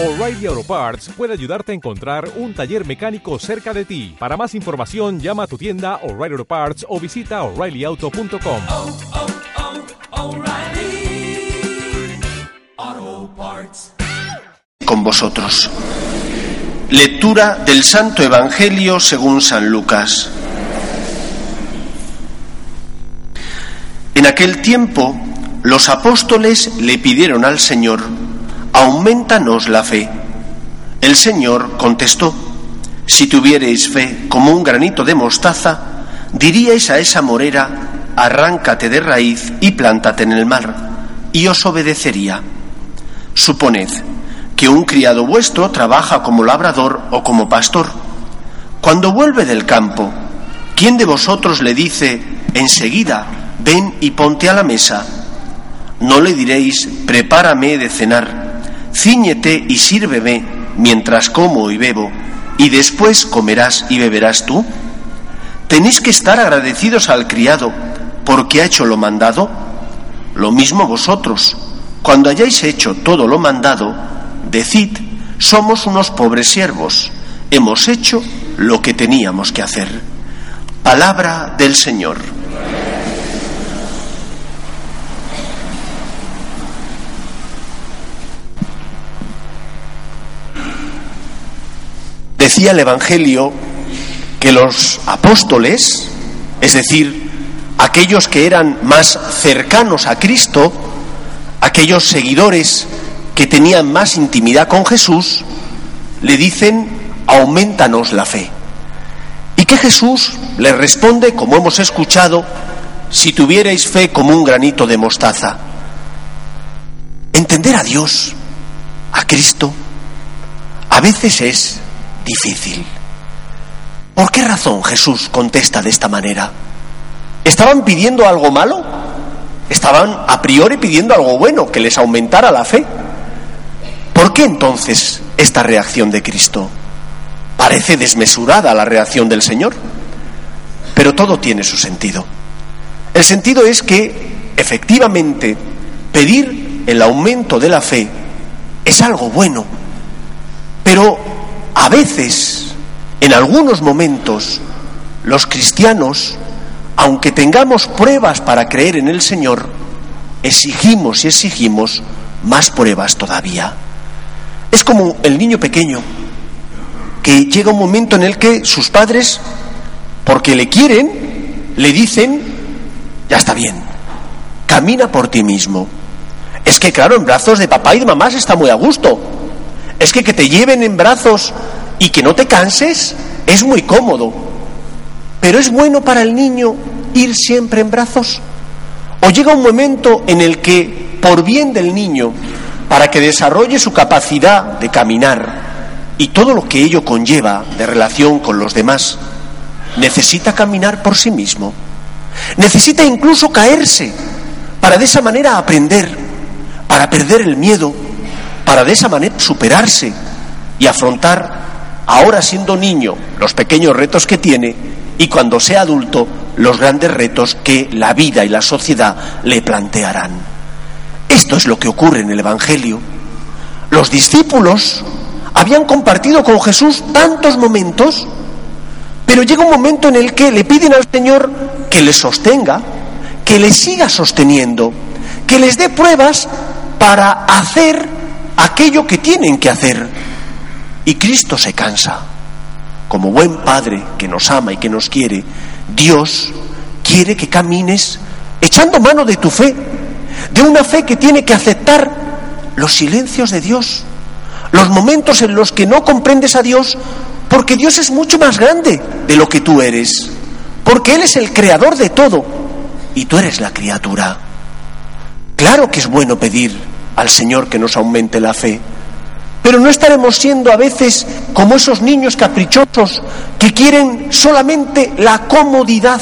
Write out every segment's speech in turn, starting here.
O'Reilly Auto Parts puede ayudarte a encontrar un taller mecánico cerca de ti. Para más información, llama a tu tienda O'Reilly Auto Parts o visita oreillyauto.com. oh, oh, Parts. con vosotros. Lectura del Santo Evangelio según San Lucas. En aquel tiempo, los apóstoles le pidieron al Señor, aumentanos la fe. El Señor contestó, si tuvierais fe como un granito de mostaza, diríais a esa morera, arráncate de raíz y plántate en el mar, y os obedecería. Suponed que un criado vuestro trabaja como labrador o como pastor. Cuando vuelve del campo, ¿quién de vosotros le dice enseguida, ven y ponte a la mesa? No le diréis, prepárame de cenar, ciñete y sírveme mientras como y bebo, y después comerás y beberás tú. ¿Tenéis que estar agradecidos al criado porque ha hecho lo mandado? Lo mismo vosotros, cuando hayáis hecho todo lo mandado, decid, somos unos pobres siervos, hemos hecho lo que teníamos que hacer. Palabra del Señor. Decía el Evangelio que los apóstoles, es decir, aquellos que eran más cercanos a Cristo, aquellos seguidores que tenían más intimidad con Jesús, le dicen, aumentanos la fe. Y que Jesús les responde, como hemos escuchado, si tuvierais fe como un granito de mostaza. Entender a Dios, a Cristo, a veces es difícil. ¿Por qué razón Jesús contesta de esta manera? ¿Estaban pidiendo algo malo? Estaban a priori pidiendo algo bueno, que les aumentara la fe. ¿Por qué entonces esta reacción de Cristo? Parece desmesurada la reacción del Señor, pero todo tiene su sentido. El sentido es que, efectivamente, pedir el aumento de la fe es algo bueno, pero a veces, en algunos momentos, los cristianos, aunque tengamos pruebas para creer en el Señor, exigimos y exigimos más pruebas todavía. Es como el niño pequeño, que llega un momento en el que sus padres, porque le quieren, le dicen, ya está bien, camina por ti mismo. Es que claro, en brazos de papá y de mamá se está muy a gusto. Es que que te lleven en brazos y que no te canses es muy cómodo. Pero es bueno para el niño ir siempre en brazos. O llega un momento en el que, por bien del niño, para que desarrolle su capacidad de caminar y todo lo que ello conlleva de relación con los demás, necesita caminar por sí mismo. Necesita incluso caerse para de esa manera aprender, para perder el miedo, para de esa manera superarse y afrontar, ahora siendo niño, los pequeños retos que tiene y cuando sea adulto, los grandes retos que la vida y la sociedad le plantearán. Esto es lo que ocurre en el Evangelio. Los discípulos habían compartido con Jesús tantos momentos, pero llega un momento en el que le piden al Señor que les sostenga, que les siga sosteniendo, que les dé pruebas para hacer aquello que tienen que hacer. Y Cristo se cansa. Como buen Padre que nos ama y que nos quiere, Dios quiere que camines echando mano de tu fe, de una fe que tiene que aceptar los silencios de Dios, los momentos en los que no comprendes a Dios, porque Dios es mucho más grande de lo que tú eres, porque Él es el creador de todo y tú eres la criatura. Claro que es bueno pedir al Señor que nos aumente la fe, pero no estaremos siendo a veces como esos niños caprichosos que quieren solamente la comodidad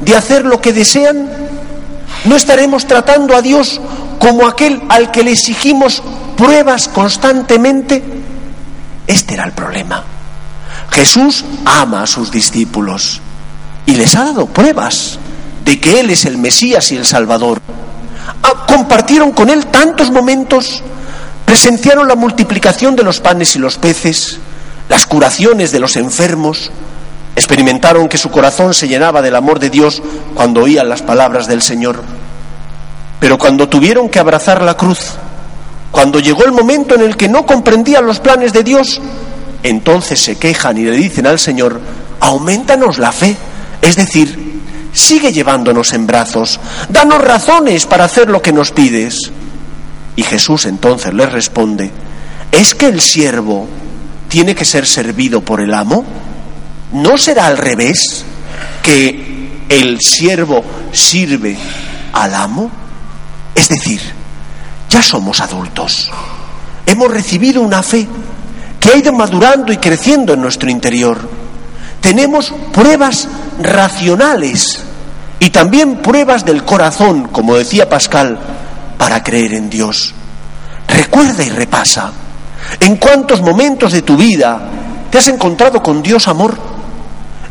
de hacer lo que desean. No estaremos tratando a Dios como aquel al que le exigimos pruebas constantemente. Este era el problema. Jesús ama a sus discípulos y les ha dado pruebas de que Él es el Mesías y el Salvador. Ah, Compartieron con Él tantos momentos Presenciaron la multiplicación de los panes y los peces, las curaciones de los enfermos, experimentaron que su corazón se llenaba del amor de Dios cuando oían las palabras del Señor. Pero cuando tuvieron que abrazar la cruz, cuando llegó el momento en el que no comprendían los planes de Dios, entonces se quejan y le dicen al Señor, aumentanos la fe, es decir, sigue llevándonos en brazos, danos razones para hacer lo que nos pides. Y Jesús entonces les responde, ¿es que el siervo tiene que ser servido por el amo? ¿No será al revés que el siervo sirve al amo? Es decir, ya somos adultos, hemos recibido una fe que ha ido madurando y creciendo en nuestro interior. Tenemos pruebas racionales y también pruebas del corazón, como decía Pascal, para creer en Dios. Recuerda y repasa en cuántos momentos de tu vida te has encontrado con Dios amor.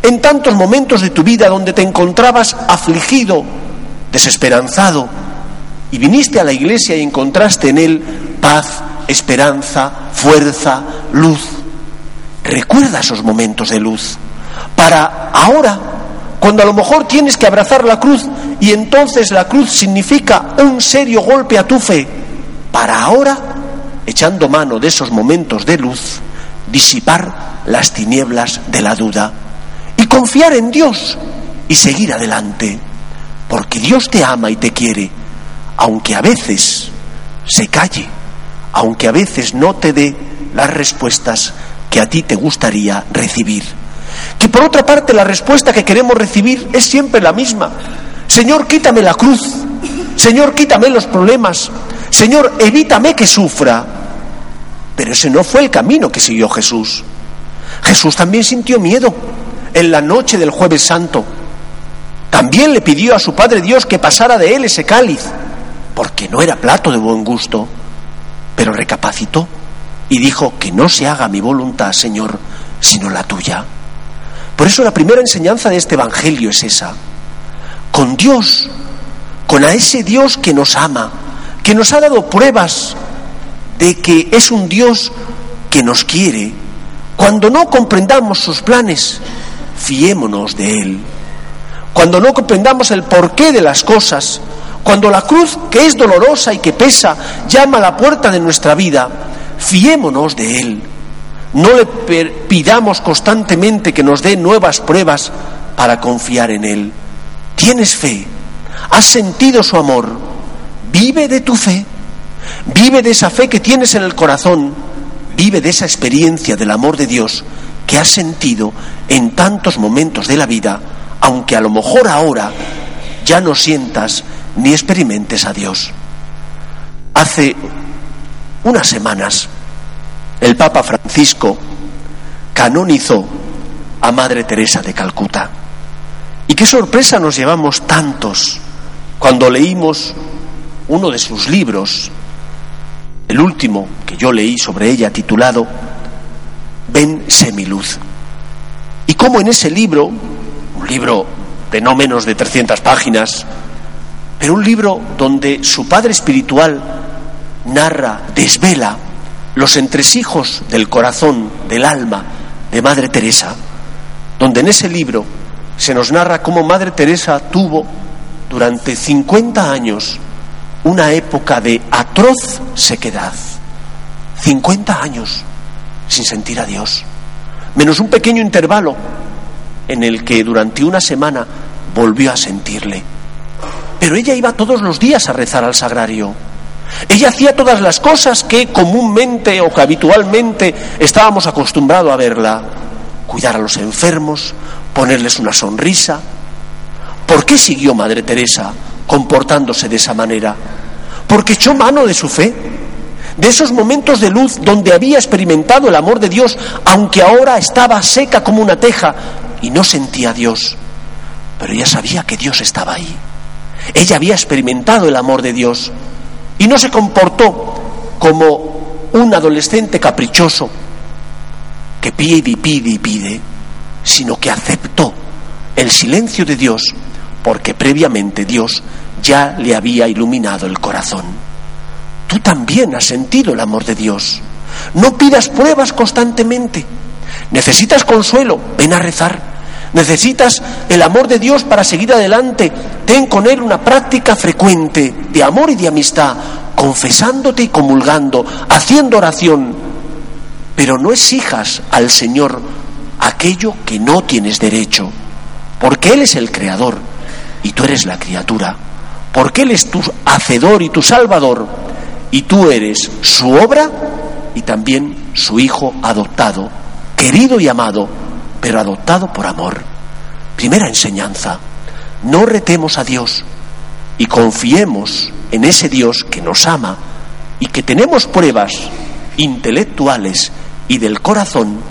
En tantos momentos de tu vida donde te encontrabas afligido, desesperanzado, y viniste a la iglesia y encontraste en Él paz, esperanza, fuerza, luz. Recuerda esos momentos de luz para ahora, cuando a lo mejor tienes que abrazar la cruz y entonces la cruz significa un serio golpe a tu fe, para ahora, echando mano de esos momentos de luz, disipar las tinieblas de la duda y confiar en Dios y seguir adelante, porque Dios te ama y te quiere, aunque a veces se calle, aunque a veces no te dé las respuestas que a ti te gustaría recibir. Que por otra parte la respuesta que queremos recibir es siempre la misma. Señor, quítame la cruz. Señor, quítame los problemas. Señor, evítame que sufra. Pero ese no fue el camino que siguió Jesús. Jesús también sintió miedo en la noche del jueves santo. También le pidió a su Padre Dios que pasara de él ese cáliz, porque no era plato de buen gusto. Pero recapacitó y dijo que no se haga mi voluntad, Señor, sino la tuya. Por eso la primera enseñanza de este Evangelio es esa. Con Dios, con a ese Dios que nos ama, que nos ha dado pruebas de que es un Dios que nos quiere, cuando no comprendamos sus planes, fiémonos de Él. Cuando no comprendamos el porqué de las cosas, cuando la cruz, que es dolorosa y que pesa, llama a la puerta de nuestra vida, fiémonos de Él. No le pidamos constantemente que nos dé nuevas pruebas para confiar en Él. ¿Tienes fe? ¿Has sentido su amor? Vive de tu fe. Vive de esa fe que tienes en el corazón. Vive de esa experiencia del amor de Dios que has sentido en tantos momentos de la vida, aunque a lo mejor ahora ya no sientas ni experimentes a Dios. Hace unas semanas el Papa Francisco canonizó a Madre Teresa de Calcuta. Y qué sorpresa nos llevamos tantos cuando leímos uno de sus libros, el último que yo leí sobre ella titulado Ven semiluz. Y cómo en ese libro, un libro de no menos de 300 páginas, pero un libro donde su padre espiritual narra, desvela los entresijos del corazón, del alma de Madre Teresa, donde en ese libro se nos narra cómo Madre Teresa tuvo durante 50 años una época de atroz sequedad. 50 años sin sentir a Dios, menos un pequeño intervalo en el que durante una semana volvió a sentirle. Pero ella iba todos los días a rezar al sagrario ella hacía todas las cosas que comúnmente o que habitualmente estábamos acostumbrados a verla. Cuidar a los enfermos, ponerles una sonrisa. ¿Por qué siguió Madre Teresa comportándose de esa manera? Porque echó mano de su fe, de esos momentos de luz donde había experimentado el amor de Dios, aunque ahora estaba seca como una teja y no sentía a Dios. Pero ella sabía que Dios estaba ahí. Ella había experimentado el amor de Dios y no se comportó como un adolescente caprichoso que pide y pide y pide, sino que aceptó el silencio de Dios porque previamente Dios ya le había iluminado el corazón. tú también has sentido el amor de Dios. No pidas pruebas constantemente. Necesitas consuelo, ven a rezar. Necesitas el amor de Dios para seguir adelante. Ten con Él una práctica frecuente de amor y de amistad, confesándote y comulgando, haciendo oración. Pero no exijas al Señor aquello que no tienes derecho, porque Él es el Creador y tú eres la criatura, porque Él es tu hacedor y tu salvador, y tú eres su obra y también su Hijo adoptado, querido y amado, pero adoptado por amor. Primera enseñanza, no retemos a Dios y confiemos en ese Dios que nos ama y que tenemos pruebas intelectuales y del corazón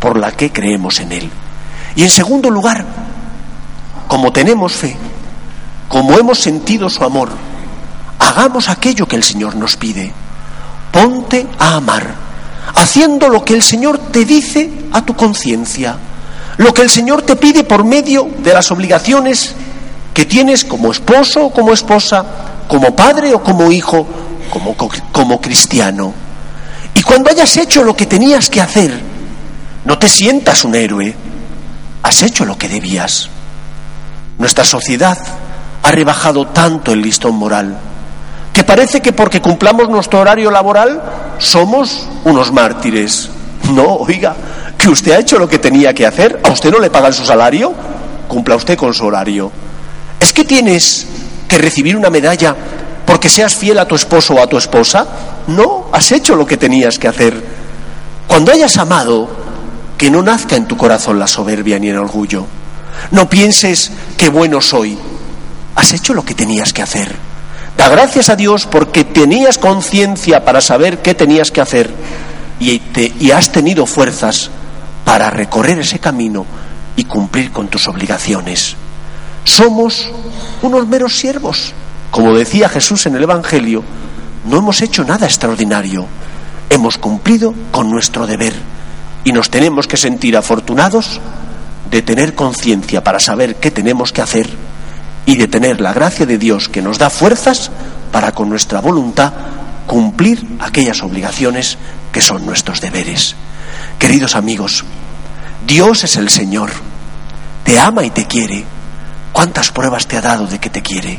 por la que creemos en Él. Y en segundo lugar, como tenemos fe, como hemos sentido su amor, hagamos aquello que el Señor nos pide. Ponte a amar, haciendo lo que el Señor te dice a tu conciencia, lo que el Señor te pide por medio de las obligaciones que tienes como esposo o como esposa, como padre o como hijo, como, como cristiano. Y cuando hayas hecho lo que tenías que hacer, no te sientas un héroe, has hecho lo que debías. Nuestra sociedad ha rebajado tanto el listón moral que parece que porque cumplamos nuestro horario laboral somos unos mártires. No, oiga, que usted ha hecho lo que tenía que hacer, a usted no le pagan su salario, cumpla usted con su horario. ¿Es que tienes que recibir una medalla porque seas fiel a tu esposo o a tu esposa? No, has hecho lo que tenías que hacer. Cuando hayas amado, que no nazca en tu corazón la soberbia ni el orgullo. No pienses qué bueno soy. Has hecho lo que tenías que hacer. Da gracias a Dios porque tenías conciencia para saber qué tenías que hacer y, y has tenido fuerzas para recorrer ese camino y cumplir con tus obligaciones. Somos unos meros siervos. Como decía Jesús en el Evangelio, no hemos hecho nada extraordinario. Hemos cumplido con nuestro deber y nos tenemos que sentir afortunados de tener conciencia para saber qué tenemos que hacer y de tener la gracia de Dios que nos da fuerzas para con nuestra voluntad cumplir aquellas obligaciones que son nuestros deberes. Queridos amigos, Dios es el Señor, te ama y te quiere. ¿Cuántas pruebas te ha dado de que te quiere?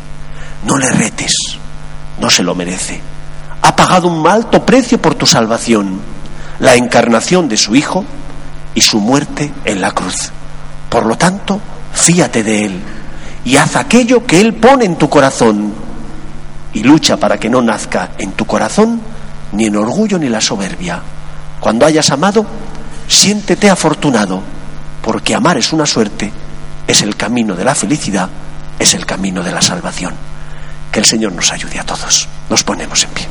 No le retes, no se lo merece. Ha pagado un alto precio por tu salvación, la encarnación de su Hijo y su muerte en la cruz. Por lo tanto, fíate de Él y haz aquello que Él pone en tu corazón y lucha para que no nazca en tu corazón ni el orgullo ni la soberbia. Cuando hayas amado, siéntete afortunado, porque amar es una suerte, es el camino de la felicidad, es el camino de la salvación. Que el Señor nos ayude a todos. Nos ponemos en pie.